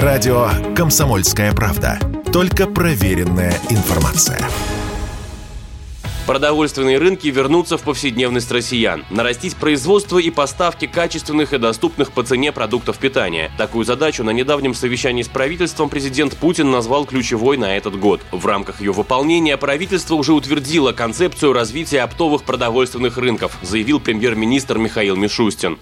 Радио «Комсомольская правда». Только проверенная информация. Продовольственные рынки вернутся в повседневность россиян. Нарастить производство и поставки качественных и доступных по цене продуктов питания. Такую задачу на недавнем совещании с правительством президент Путин назвал ключевой на этот год. В рамках ее выполнения правительство уже утвердило концепцию развития оптовых продовольственных рынков, заявил премьер-министр Михаил Мишустин.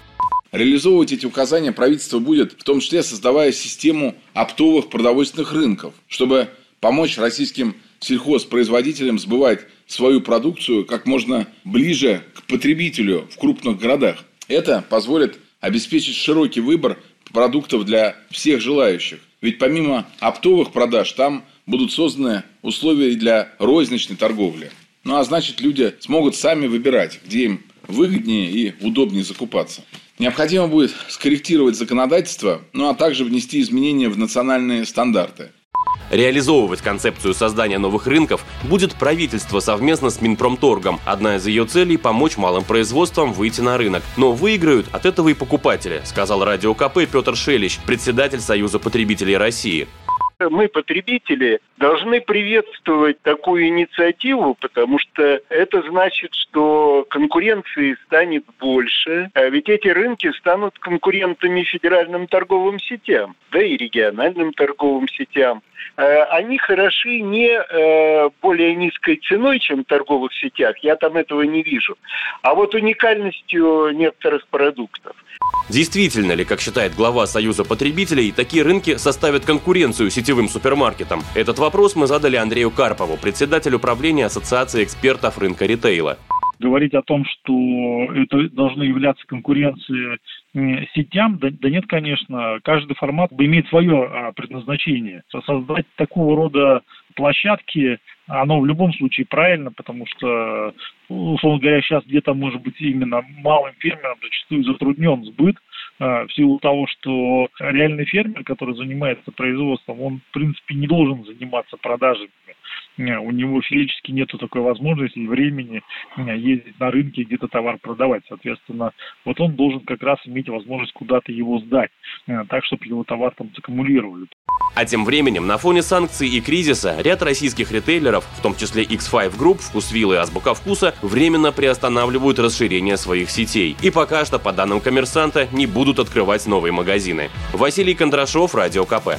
Реализовывать эти указания правительство будет, в том числе создавая систему оптовых продовольственных рынков, чтобы помочь российским сельхозпроизводителям сбывать свою продукцию как можно ближе к потребителю в крупных городах. Это позволит обеспечить широкий выбор продуктов для всех желающих. Ведь помимо оптовых продаж, там будут созданы условия для розничной торговли. Ну а значит, люди смогут сами выбирать, где им выгоднее и удобнее закупаться. Необходимо будет скорректировать законодательство, ну а также внести изменения в национальные стандарты – Реализовывать концепцию создания новых рынков будет правительство совместно с Минпромторгом. Одна из ее целей – помочь малым производствам выйти на рынок. Но выиграют от этого и покупатели, сказал радио КП Петр Шелищ, председатель Союза потребителей России мы, потребители, должны приветствовать такую инициативу, потому что это значит, что конкуренции станет больше, а ведь эти рынки станут конкурентами федеральным торговым сетям, да и региональным торговым сетям. Э, они хороши не э, более низкой ценой, чем в торговых сетях, я там этого не вижу, а вот уникальностью некоторых продуктов. Действительно ли, как считает глава Союза потребителей, такие рынки составят конкуренцию сетевым супермаркетам? Этот вопрос мы задали Андрею Карпову, председателю правления Ассоциации экспертов рынка ритейла говорить о том, что это должно являться конкуренцией сетям, да, да нет, конечно. Каждый формат имеет свое а, предназначение. Создать такого рода площадки, оно в любом случае правильно, потому что, условно говоря, сейчас где-то, может быть, именно малым фермерам зачастую затруднен сбыт, в силу того, что реальный фермер, который занимается производством, он, в принципе, не должен заниматься продажами у него физически нету такой возможности и времени ездить на рынке где-то товар продавать. Соответственно, вот он должен как раз иметь возможность куда-то его сдать, э, так, чтобы его товар там саккумулировали. А тем временем, на фоне санкций и кризиса, ряд российских ритейлеров, в том числе X5 Group, Вкусвилл и Азбука Вкуса, временно приостанавливают расширение своих сетей. И пока что, по данным коммерсанта, не будут открывать новые магазины. Василий Кондрашов, Радио КП.